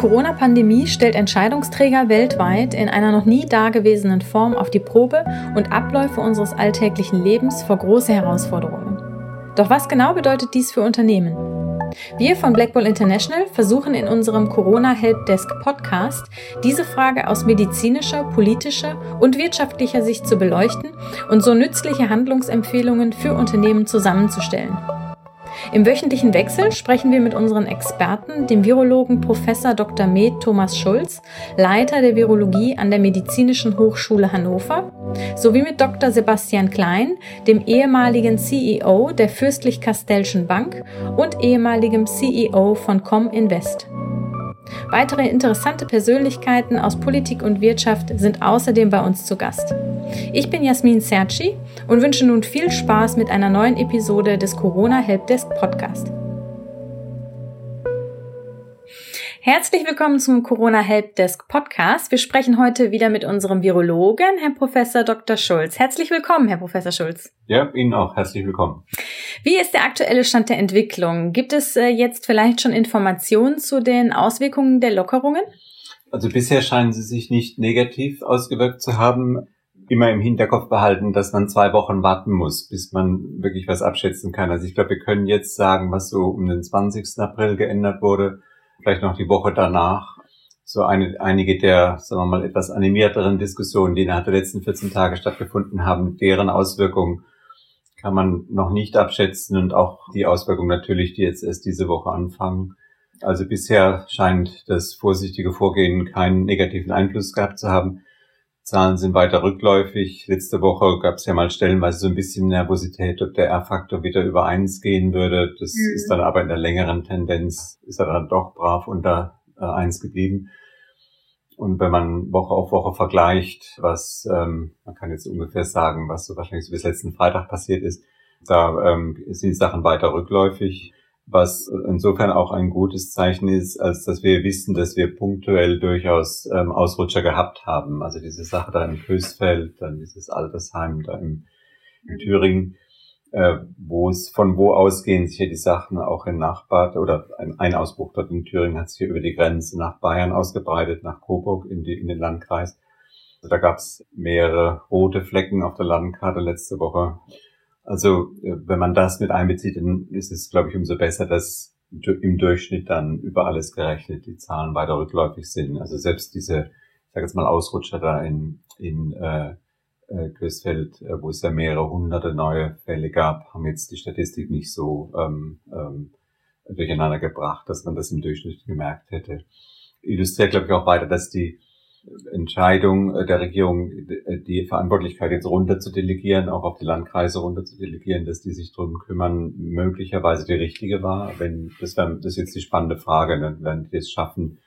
Die Corona-Pandemie stellt Entscheidungsträger weltweit in einer noch nie dagewesenen Form auf die Probe und Abläufe unseres alltäglichen Lebens vor große Herausforderungen. Doch was genau bedeutet dies für Unternehmen? Wir von Blackball International versuchen in unserem Corona Helpdesk Podcast diese Frage aus medizinischer, politischer und wirtschaftlicher Sicht zu beleuchten und so nützliche Handlungsempfehlungen für Unternehmen zusammenzustellen. Im wöchentlichen Wechsel sprechen wir mit unseren Experten, dem Virologen Prof. Dr. Med Thomas Schulz, Leiter der Virologie an der Medizinischen Hochschule Hannover, sowie mit Dr. Sebastian Klein, dem ehemaligen CEO der Fürstlich-Kastellschen Bank und ehemaligem CEO von Cominvest. Weitere interessante Persönlichkeiten aus Politik und Wirtschaft sind außerdem bei uns zu Gast. Ich bin Jasmin Serci und wünsche nun viel Spaß mit einer neuen Episode des Corona Helpdesk Podcast. Herzlich willkommen zum Corona Helpdesk Podcast. Wir sprechen heute wieder mit unserem Virologen, Herr Professor Dr. Schulz. Herzlich willkommen, Herr Professor Schulz. Ja, Ihnen auch herzlich willkommen. Wie ist der aktuelle Stand der Entwicklung? Gibt es äh, jetzt vielleicht schon Informationen zu den Auswirkungen der Lockerungen? Also bisher scheinen sie sich nicht negativ ausgewirkt zu haben. Immer im Hinterkopf behalten, dass man zwei Wochen warten muss, bis man wirklich was abschätzen kann. Also ich glaube, wir können jetzt sagen, was so um den 20. April geändert wurde vielleicht noch die Woche danach so eine, einige der, sagen wir mal, etwas animierteren Diskussionen, die innerhalb der letzten 14 Tage stattgefunden haben, deren Auswirkungen kann man noch nicht abschätzen und auch die Auswirkungen natürlich, die jetzt erst diese Woche anfangen. Also bisher scheint das vorsichtige Vorgehen keinen negativen Einfluss gehabt zu haben. Zahlen sind weiter rückläufig. Letzte Woche gab es ja mal stellenweise so ein bisschen Nervosität, ob der R-Faktor wieder über eins gehen würde. Das mhm. ist dann aber in der längeren Tendenz, ist er dann doch brav unter äh, eins geblieben. Und wenn man Woche auf Woche vergleicht, was ähm, man kann jetzt ungefähr sagen, was so wahrscheinlich so bis letzten Freitag passiert ist, da ähm, sind die Sachen weiter rückläufig was insofern auch ein gutes Zeichen ist, als dass wir wissen, dass wir punktuell durchaus ähm, Ausrutscher gehabt haben. Also diese Sache da im Kösfeld, dann dieses Altersheim da im, in Thüringen, äh, wo es von wo ausgehen sich ja die Sachen auch in Nachbar oder ein, ein Ausbruch dort in Thüringen hat sich hier über die Grenze nach Bayern ausgebreitet, nach Coburg in, die, in den Landkreis. Also da gab es mehrere rote Flecken auf der Landkarte letzte Woche. Also äh, wenn man das mit einbezieht, dann ist es, glaube ich, umso besser, dass im Durchschnitt dann über alles gerechnet die Zahlen weiter rückläufig sind. Also selbst diese, ich sage jetzt mal Ausrutscher da in, in äh, äh, Kösfeld, äh, wo es ja mehrere hunderte neue Fälle gab, haben jetzt die Statistik nicht so ähm, ähm, durcheinander gebracht, dass man das im Durchschnitt gemerkt hätte. Illustriert, glaube ich, auch weiter, dass die Entscheidung der Regierung, die Verantwortlichkeit jetzt runter zu delegieren, auch auf die Landkreise runter zu delegieren, dass die sich drum kümmern, möglicherweise die richtige war. Wenn, das wäre, das ist jetzt die spannende Frage, ne? wenn die es schaffen,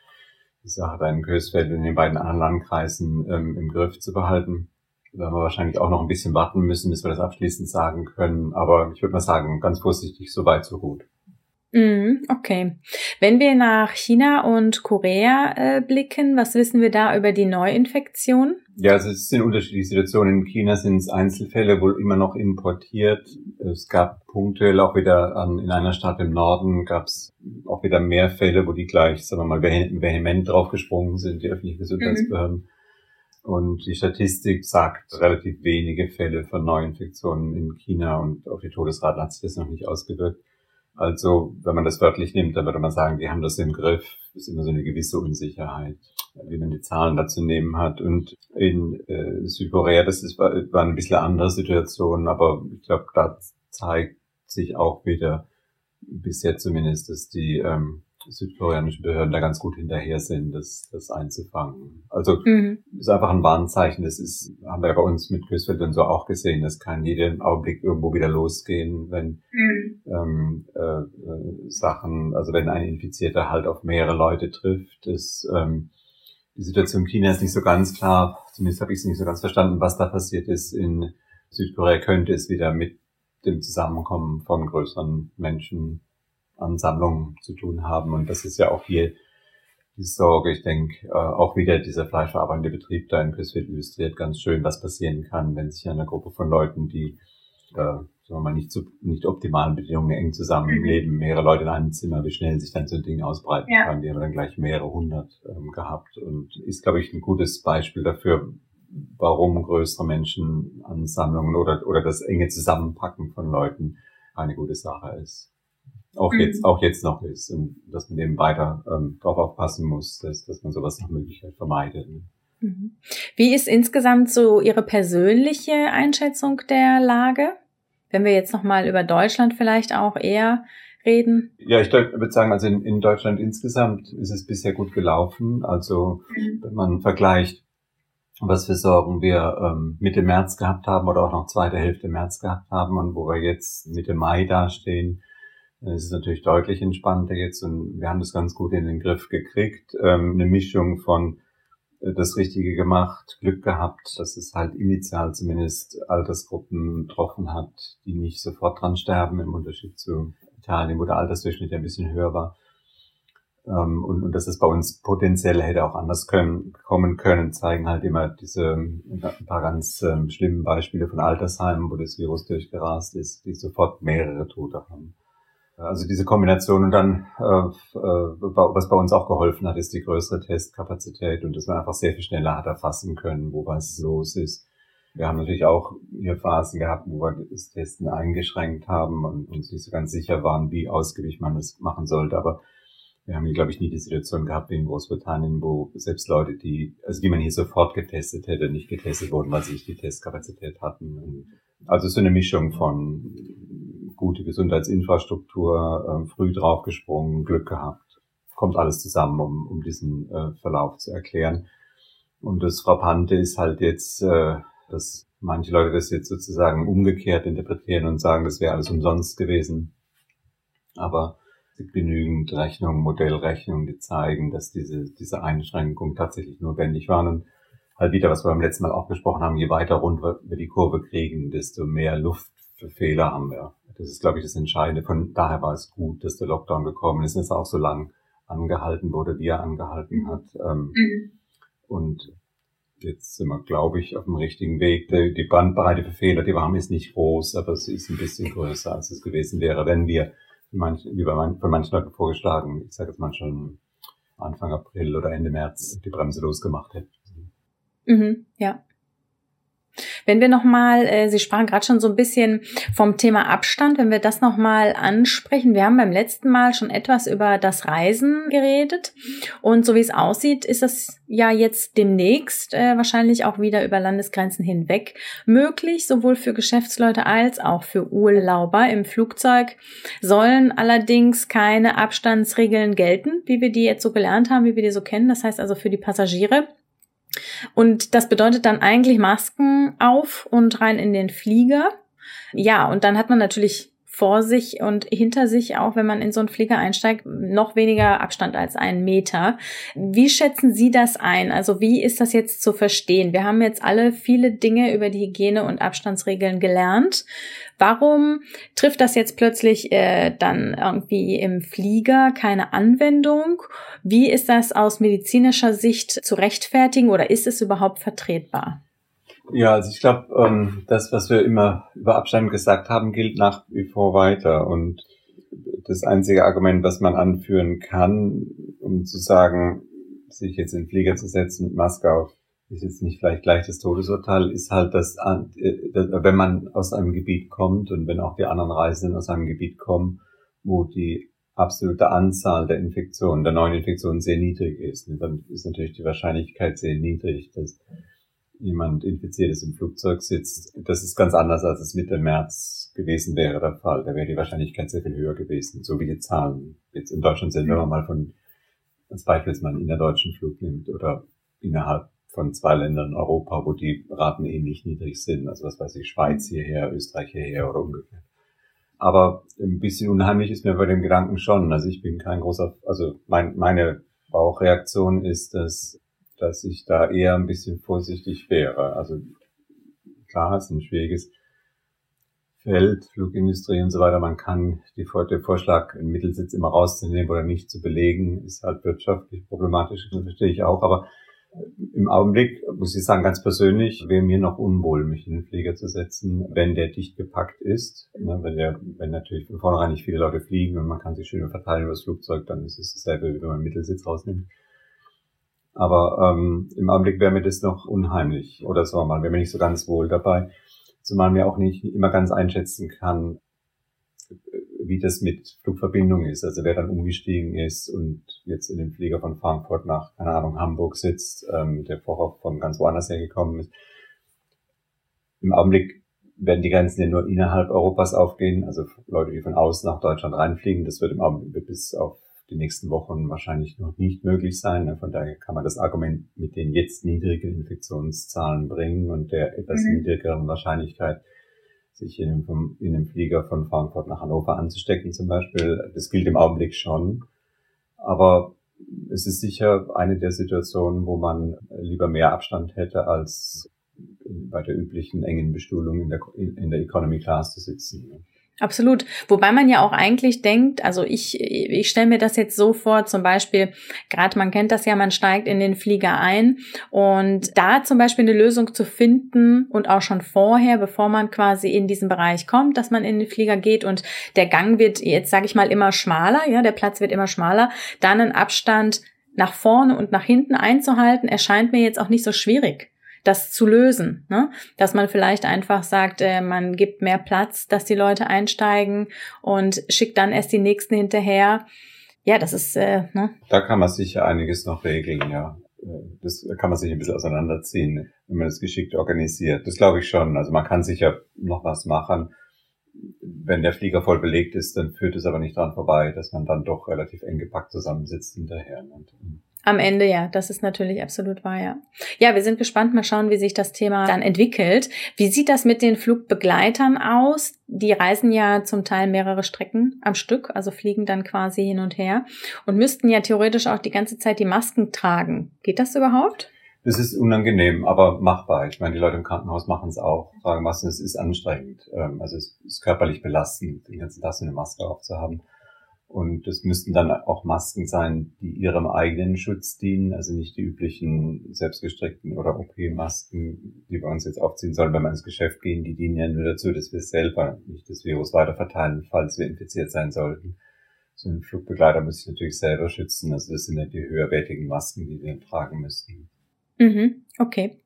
die Sache da in Kösfeld in den beiden anderen Landkreisen ähm, im Griff zu behalten. Werden wir wahrscheinlich auch noch ein bisschen warten müssen, bis wir das abschließend sagen können. Aber ich würde mal sagen, ganz vorsichtig, so weit, so gut. Mm, okay. Wenn wir nach China und Korea äh, blicken, was wissen wir da über die Neuinfektion? Ja, also es sind unterschiedliche Situationen. In China sind es Einzelfälle, wohl immer noch importiert. Es gab punktuell auch wieder an, in einer Stadt im Norden gab es auch wieder mehr Fälle, wo die gleich, sagen wir mal, vehement draufgesprungen sind, die öffentlichen Gesundheitsbehörden. Mhm. Und die Statistik sagt relativ wenige Fälle von Neuinfektionen in China und auf die Todesrate hat sich das noch nicht ausgewirkt. Also, wenn man das wörtlich nimmt, dann würde man sagen, die haben das im Griff. Das ist immer so eine gewisse Unsicherheit, wie man die Zahlen dazu nehmen hat. Und in äh, Südkorea, das ist, war, ein bisschen andere Situation, aber ich glaube, da zeigt sich auch wieder, bisher zumindest, dass die ähm, südkoreanischen Behörden da ganz gut hinterher sind, das, das einzufangen. Also mhm. ist einfach ein Warnzeichen. Das ist, haben wir ja bei uns mit Kösfeld und so auch gesehen. Das kann jeden Augenblick irgendwo wieder losgehen, wenn mhm. ähm, äh, äh, Sachen, also wenn ein Infizierter halt auf mehrere Leute trifft. Das, ähm, die Situation in China ist nicht so ganz klar. Zumindest habe ich es nicht so ganz verstanden, was da passiert ist. In Südkorea könnte es wieder mit dem Zusammenkommen von größeren Menschen Ansammlungen zu tun haben. Und das ist ja auch hier die Sorge. Ich denke, äh, auch wieder dieser fleischverarbeitende Betrieb da in Kösfeld illustriert ganz schön, was passieren kann, wenn sich eine Gruppe von Leuten, die oder sagen wir mal nicht zu nicht optimalen Bedingungen eng zusammenleben, mhm. mehrere Leute in einem Zimmer, wie schnell sich dann so ein Ding ausbreiten ja. kann. Die haben dann gleich mehrere hundert ähm, gehabt und ist, glaube ich, ein gutes Beispiel dafür, warum größere Menschenansammlungen oder, oder das enge Zusammenpacken von Leuten eine gute Sache ist. Auch mhm. jetzt, auch jetzt noch ist und dass man eben weiter ähm, darauf aufpassen muss, dass, dass man sowas nach Möglichkeit vermeidet. Ne? Mhm. Wie ist insgesamt so Ihre persönliche Einschätzung der Lage? Wenn wir jetzt nochmal über Deutschland vielleicht auch eher reden? Ja, ich würde sagen, also in, in, Deutschland insgesamt ist es bisher gut gelaufen. Also mhm. wenn man vergleicht, was für Sorgen wir ähm, Mitte März gehabt haben oder auch noch zweite Hälfte März gehabt haben und wo wir jetzt Mitte Mai dastehen, dann ist es natürlich deutlich entspannter jetzt und wir haben das ganz gut in den Griff gekriegt. Ähm, eine Mischung von äh, das Richtige gemacht, Glück gehabt, dass es halt initial zumindest Altersgruppen getroffen hat, die nicht sofort dran sterben, im Unterschied zu Italien, wo der Altersdurchschnitt ja ein bisschen höher war. Ähm, und, und dass es bei uns potenziell hätte auch anders können, kommen können, zeigen halt immer diese ein paar ganz ähm, schlimmen Beispiele von Altersheimen, wo das Virus durchgerast ist, die sofort mehrere Tote haben. Also diese Kombination und dann, äh, äh, was bei uns auch geholfen hat, ist die größere Testkapazität und dass man einfach sehr viel schneller hat erfassen können, wo was los ist. Wir haben natürlich auch hier Phasen gehabt, wo wir das Testen eingeschränkt haben und uns nicht so ganz sicher waren, wie ausgiebig man das machen sollte. Aber wir haben hier, glaube ich, nie die Situation gehabt wie in Großbritannien, wo selbst Leute, die, also die man hier sofort getestet hätte, nicht getestet wurden, weil sie nicht die Testkapazität hatten. Also so eine Mischung von gute Gesundheitsinfrastruktur, äh, früh draufgesprungen, Glück gehabt. Kommt alles zusammen, um, um diesen äh, Verlauf zu erklären. Und das Frappante ist halt jetzt, äh, dass manche Leute das jetzt sozusagen umgekehrt interpretieren und sagen, das wäre alles umsonst gewesen. Aber es gibt genügend Rechnungen, Modellrechnungen, die zeigen, dass diese, diese Einschränkungen tatsächlich notwendig waren. Und halt wieder, was wir beim letzten Mal auch besprochen haben, je weiter runter wir die Kurve kriegen, desto mehr Luft für Fehler haben wir. Das ist, glaube ich, das Entscheidende. Von daher war es gut, dass der Lockdown gekommen ist und es auch so lang angehalten wurde, wie er angehalten mhm. hat. Ähm, mhm. Und jetzt sind wir, glaube ich, auf dem richtigen Weg. Die Bandbreite für Fehler, die wir haben, ist nicht groß, aber sie ist ein bisschen größer, als es gewesen wäre, wenn wir, wie bei man, von manchen Leuten vorgeschlagen, ich sage jetzt mal schon Anfang April oder Ende März, die Bremse losgemacht hätten. Mhm, ja. Wenn wir nochmal, äh, Sie sprachen gerade schon so ein bisschen vom Thema Abstand, wenn wir das nochmal ansprechen. Wir haben beim letzten Mal schon etwas über das Reisen geredet. Und so wie es aussieht, ist das ja jetzt demnächst äh, wahrscheinlich auch wieder über Landesgrenzen hinweg möglich, sowohl für Geschäftsleute als auch für Urlauber. Im Flugzeug sollen allerdings keine Abstandsregeln gelten, wie wir die jetzt so gelernt haben, wie wir die so kennen. Das heißt also für die Passagiere und das bedeutet dann eigentlich Masken auf und rein in den Flieger. Ja, und dann hat man natürlich vor sich und hinter sich, auch wenn man in so einen Flieger einsteigt, noch weniger Abstand als einen Meter. Wie schätzen Sie das ein? Also wie ist das jetzt zu verstehen? Wir haben jetzt alle viele Dinge über die Hygiene- und Abstandsregeln gelernt. Warum trifft das jetzt plötzlich äh, dann irgendwie im Flieger keine Anwendung? Wie ist das aus medizinischer Sicht zu rechtfertigen oder ist es überhaupt vertretbar? Ja, also ich glaube, ähm, das, was wir immer über Abstand gesagt haben, gilt nach wie vor weiter. Und das einzige Argument, was man anführen kann, um zu sagen, sich jetzt in den Flieger zu setzen mit Maske auf, ist jetzt nicht vielleicht gleich das Todesurteil, ist halt, dass, äh, wenn man aus einem Gebiet kommt und wenn auch die anderen Reisenden aus einem Gebiet kommen, wo die absolute Anzahl der Infektionen, der neuen Infektionen sehr niedrig ist, dann ist natürlich die Wahrscheinlichkeit sehr niedrig, dass jemand infiziert ist im Flugzeug sitzt. Das ist ganz anders, als es Mitte März gewesen wäre der Fall. Da wäre die Wahrscheinlichkeit sehr viel höher gewesen, so wie die Zahlen jetzt in Deutschland sind, wenn man mal von als Beispiel man in der deutschen Flug nimmt oder innerhalb von zwei Ländern in Europa, wo die Raten ähnlich niedrig sind. Also was weiß ich, Schweiz hierher, Österreich hierher oder umgekehrt. Aber ein bisschen unheimlich ist mir bei dem Gedanken schon. Also ich bin kein großer, also mein, meine Bauchreaktion ist, dass dass ich da eher ein bisschen vorsichtig wäre. Also klar, es ist ein schwieriges Feld, Flugindustrie und so weiter. Man kann die, der Vorschlag, einen Mittelsitz immer rauszunehmen oder nicht zu belegen, ist halt wirtschaftlich problematisch, das verstehe ich auch. Aber Im Augenblick muss ich sagen, ganz persönlich wäre mir noch unwohl, mich in den Flieger zu setzen, wenn der dicht gepackt ist. Ne, wenn, der, wenn natürlich von vornherein nicht viele Leute fliegen und man kann sich schön verteilen über das Flugzeug, dann ist es dasselbe, wie wenn man einen Mittelsitz rausnimmt. Aber ähm, im Augenblick wäre mir das noch unheimlich. Oder wir mal, wäre mir nicht so ganz wohl dabei. Zumal mir auch nicht immer ganz einschätzen kann, wie das mit Flugverbindung ist. Also wer dann umgestiegen ist und jetzt in den Flieger von Frankfurt nach, keine Ahnung, Hamburg sitzt, ähm, der vorher von ganz woanders hergekommen ist. Im Augenblick werden die Grenzen ja nur innerhalb Europas aufgehen. Also Leute, die von außen nach Deutschland reinfliegen, das wird im Augenblick bis auf die nächsten Wochen wahrscheinlich noch nicht möglich sein. Ne? Von daher kann man das Argument mit den jetzt niedrigen Infektionszahlen bringen und der etwas mhm. niedrigeren Wahrscheinlichkeit sich in einem, in einem Flieger von Frankfurt nach Hannover anzustecken zum Beispiel. Das gilt im Augenblick schon. Aber es ist sicher eine der Situationen, wo man lieber mehr Abstand hätte, als bei der üblichen engen Bestuhlung in der, in der Economy Class zu sitzen. Absolut. Wobei man ja auch eigentlich denkt, also ich, ich stelle mir das jetzt so vor, zum Beispiel, gerade man kennt das ja, man steigt in den Flieger ein und da zum Beispiel eine Lösung zu finden und auch schon vorher, bevor man quasi in diesen Bereich kommt, dass man in den Flieger geht und der Gang wird jetzt, sage ich mal, immer schmaler, ja, der Platz wird immer schmaler, dann einen Abstand nach vorne und nach hinten einzuhalten, erscheint mir jetzt auch nicht so schwierig das zu lösen. Ne? Dass man vielleicht einfach sagt, äh, man gibt mehr Platz, dass die Leute einsteigen und schickt dann erst die nächsten hinterher. Ja, das ist. Äh, ne? Da kann man sicher einiges noch regeln, ja. Das kann man sich ein bisschen auseinanderziehen, wenn man das geschickt organisiert. Das glaube ich schon. Also man kann sicher noch was machen. Wenn der Flieger voll belegt ist, dann führt es aber nicht dran vorbei, dass man dann doch relativ eng gepackt zusammensitzt hinterher. Und, am Ende ja, das ist natürlich absolut wahr, ja. Ja, wir sind gespannt, mal schauen, wie sich das Thema dann entwickelt. Wie sieht das mit den Flugbegleitern aus? Die reisen ja zum Teil mehrere Strecken am Stück, also fliegen dann quasi hin und her und müssten ja theoretisch auch die ganze Zeit die Masken tragen. Geht das überhaupt? Das ist unangenehm, aber machbar. Ich meine, die Leute im Krankenhaus machen es auch, tragen Masken. Es ist anstrengend. Ähm, also es ist körperlich belastend, den ganzen Tag so eine Maske aufzuhaben. Und es müssten dann auch Masken sein, die ihrem eigenen Schutz dienen, also nicht die üblichen selbstgestrickten oder OP-Masken, die wir uns jetzt aufziehen sollen, wenn wir ins Geschäft gehen. Die dienen ja nur dazu, dass wir selber nicht das Virus weiter verteilen, falls wir infiziert sein sollten. So ein Flugbegleiter muss sich natürlich selber schützen. Also das sind ja die höherwertigen Masken, die wir tragen müssen. Mhm, okay.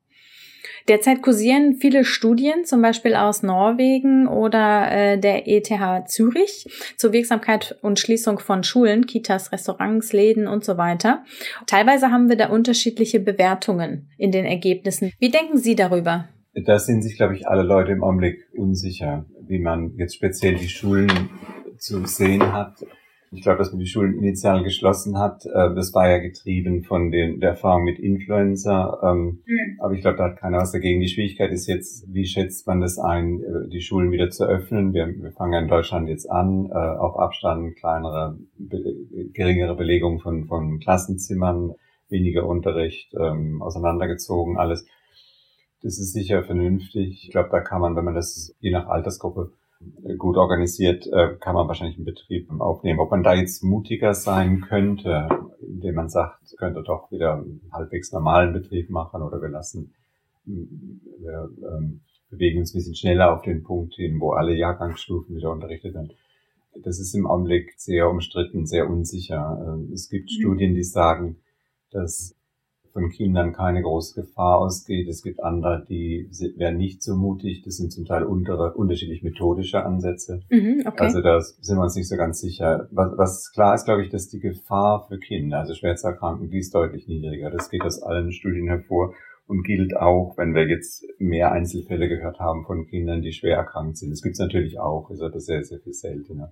Derzeit kursieren viele Studien, zum Beispiel aus Norwegen oder äh, der ETH Zürich, zur Wirksamkeit und Schließung von Schulen, Kitas, Restaurants, Läden und so weiter. Teilweise haben wir da unterschiedliche Bewertungen in den Ergebnissen. Wie denken Sie darüber? Da sind sich, glaube ich, alle Leute im Augenblick unsicher, wie man jetzt speziell die Schulen zu sehen hat. Ich glaube, dass man die Schulen initial geschlossen hat. Äh, das war ja getrieben von den, der Erfahrung mit Influenza. Ähm, mhm. Aber ich glaube, da hat keiner was dagegen. Die Schwierigkeit ist jetzt, wie schätzt man das ein, äh, die Schulen wieder zu öffnen? Wir, wir fangen ja in Deutschland jetzt an, äh, auf Abstand, kleinere, geringere Belegung von, von Klassenzimmern, weniger Unterricht, ähm, auseinandergezogen, alles. Das ist sicher vernünftig. Ich glaube, da kann man, wenn man das je nach Altersgruppe gut organisiert, äh, kann man wahrscheinlich einen Betrieb aufnehmen. Ob man da jetzt mutiger sein könnte, indem man sagt, könnte doch wieder einen halbwegs normalen Betrieb machen oder wir lassen, wir ähm, bewegen uns ein bisschen schneller auf den Punkt hin, wo alle Jahrgangsstufen wieder unterrichtet werden. Das ist im Augenblick sehr umstritten, sehr unsicher. Ähm, es gibt mhm. Studien, die sagen, dass von Kindern keine große Gefahr ausgeht. Es gibt andere, die werden nicht so mutig. Das sind zum Teil untere, unterschiedlich methodische Ansätze. Mhm, okay. Also da sind wir uns nicht so ganz sicher. Was, was klar ist, glaube ich, dass die Gefahr für Kinder, also schwer zu erkranken, die ist deutlich niedriger. Das geht aus allen Studien hervor und gilt auch, wenn wir jetzt mehr Einzelfälle gehört haben von Kindern, die schwer erkrankt sind. Das gibt es natürlich auch, ist aber sehr, sehr viel seltener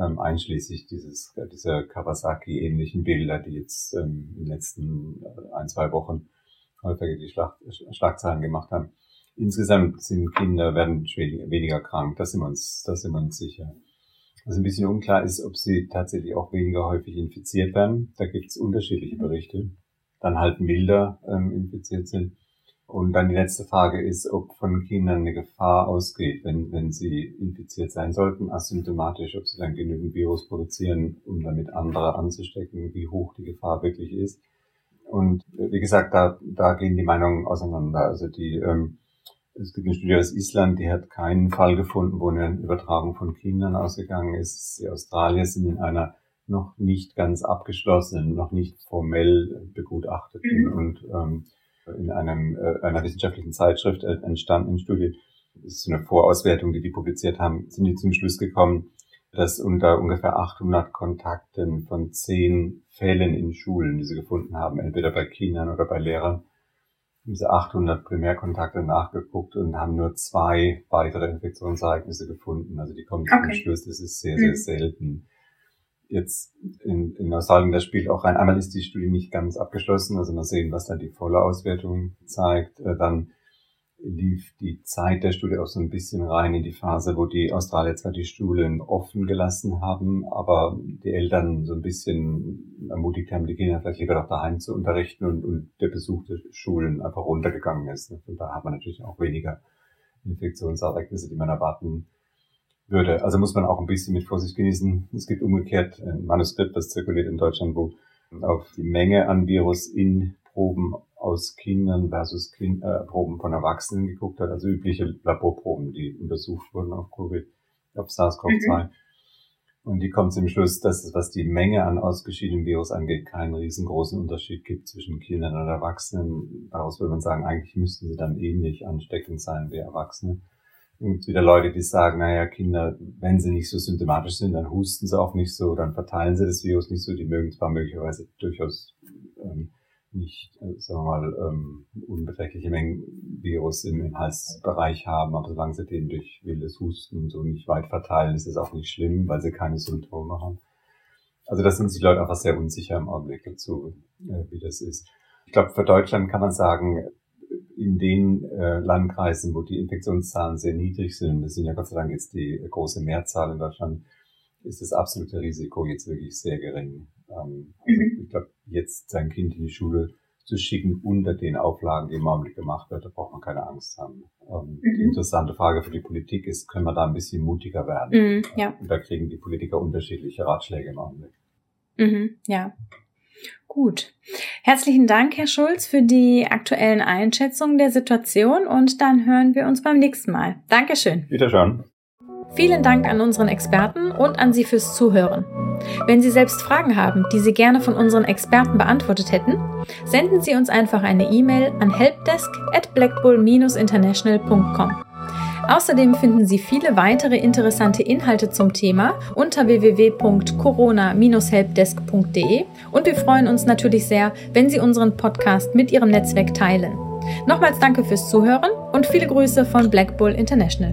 ähm, einschließlich dieses, dieser Kawasaki-ähnlichen Bilder, die jetzt ähm, in den letzten äh, ein, zwei Wochen häufiger die Schlag, Schlagzeilen gemacht haben. Insgesamt sind Kinder, werden weniger krank, das sind wir uns, das sind wir uns sicher. Was ein bisschen unklar ist, ob sie tatsächlich auch weniger häufig infiziert werden. Da gibt es unterschiedliche Berichte. Dann halt milder ähm, infiziert sind. Und dann die letzte Frage ist, ob von Kindern eine Gefahr ausgeht, wenn, wenn sie infiziert sein sollten, asymptomatisch, ob sie dann genügend Virus produzieren, um damit andere anzustecken, wie hoch die Gefahr wirklich ist. Und äh, wie gesagt, da, da gehen die Meinungen auseinander. Also die, ähm, es gibt eine Studie aus Island, die hat keinen Fall gefunden, wo eine Übertragung von Kindern ausgegangen ist. Die Australier sind in einer noch nicht ganz abgeschlossenen, noch nicht formell begutachteten mhm. und ähm, in einem, äh, einer wissenschaftlichen Zeitschrift äh, entstandenen Studie, das ist eine Vorauswertung, die die publiziert haben, sind die zum Schluss gekommen, dass unter ungefähr 800 Kontakten von zehn Fällen in Schulen, die sie gefunden haben, entweder bei Kindern oder bei Lehrern, diese 800 Primärkontakte nachgeguckt und haben nur zwei weitere Infektionsereignisse gefunden. Also die kommen okay. zum Schluss, das ist sehr, sehr mhm. selten. Jetzt in, in Australien, das spielt auch rein. Einmal ist die Studie nicht ganz abgeschlossen, also mal sehen, was dann die volle Auswertung zeigt. Äh, dann lief die Zeit der Studie auch so ein bisschen rein in die Phase, wo die Australier zwar die Schulen offen gelassen haben, aber die Eltern so ein bisschen ermutigt haben, die Kinder vielleicht lieber doch daheim zu unterrichten und, und der Besuch der Schulen einfach runtergegangen ist. Und da hat man natürlich auch weniger Infektionsereignisse, die man erwarten würde. Also muss man auch ein bisschen mit Vorsicht genießen. Es gibt umgekehrt ein Manuskript, das zirkuliert in Deutschland, wo auf die Menge an Virus in Proben aus Kindern versus kind, äh, Proben von Erwachsenen geguckt hat, also übliche Laborproben, die untersucht wurden auf Covid, auf SARS-CoV-2. Mhm. Und die kommt zum Schluss, dass es, was die Menge an ausgeschiedenem Virus angeht, keinen riesengroßen Unterschied gibt zwischen Kindern und Erwachsenen. Daraus würde man sagen, eigentlich müssten sie dann ähnlich ansteckend sein wie Erwachsene. Und wieder Leute, die sagen, naja, Kinder, wenn sie nicht so symptomatisch sind, dann husten sie auch nicht so, dann verteilen sie das Virus nicht so. Die mögen zwar möglicherweise durchaus ähm, nicht, äh, sagen wir mal, ähm, unbeträchtliche Mengen Virus im, im Halsbereich haben, aber solange sie den durch wildes Husten so nicht weit verteilen, ist es auch nicht schlimm, weil sie keine Symptome haben. Also das sind sich Leute einfach sehr unsicher im Augenblick dazu, äh, wie das ist. Ich glaube, für Deutschland kann man sagen, in den äh, Landkreisen, wo die Infektionszahlen sehr niedrig sind, das sind ja Gott sei Dank jetzt die große Mehrzahl in Deutschland, ist das absolute Risiko jetzt wirklich sehr gering. Ähm, also mhm. Ich glaube, jetzt sein Kind in die Schule zu schicken unter den Auflagen, die im Augenblick gemacht wird, da braucht man keine Angst haben. Ähm, mhm. Die interessante Frage für die Politik ist, können wir da ein bisschen mutiger werden? Mhm, ja. Und da kriegen die Politiker unterschiedliche Ratschläge im Augenblick. Mhm, ja. Gut. Herzlichen Dank, Herr Schulz, für die aktuellen Einschätzungen der Situation und dann hören wir uns beim nächsten Mal. Dankeschön. Wiederschauen. Vielen Dank an unseren Experten und an Sie fürs Zuhören. Wenn Sie selbst Fragen haben, die Sie gerne von unseren Experten beantwortet hätten, senden Sie uns einfach eine E-Mail an helpdesk at blackbull-international.com. Außerdem finden Sie viele weitere interessante Inhalte zum Thema unter www.corona-helpdesk.de und wir freuen uns natürlich sehr, wenn Sie unseren Podcast mit Ihrem Netzwerk teilen. Nochmals danke fürs Zuhören und viele Grüße von Black Bull International.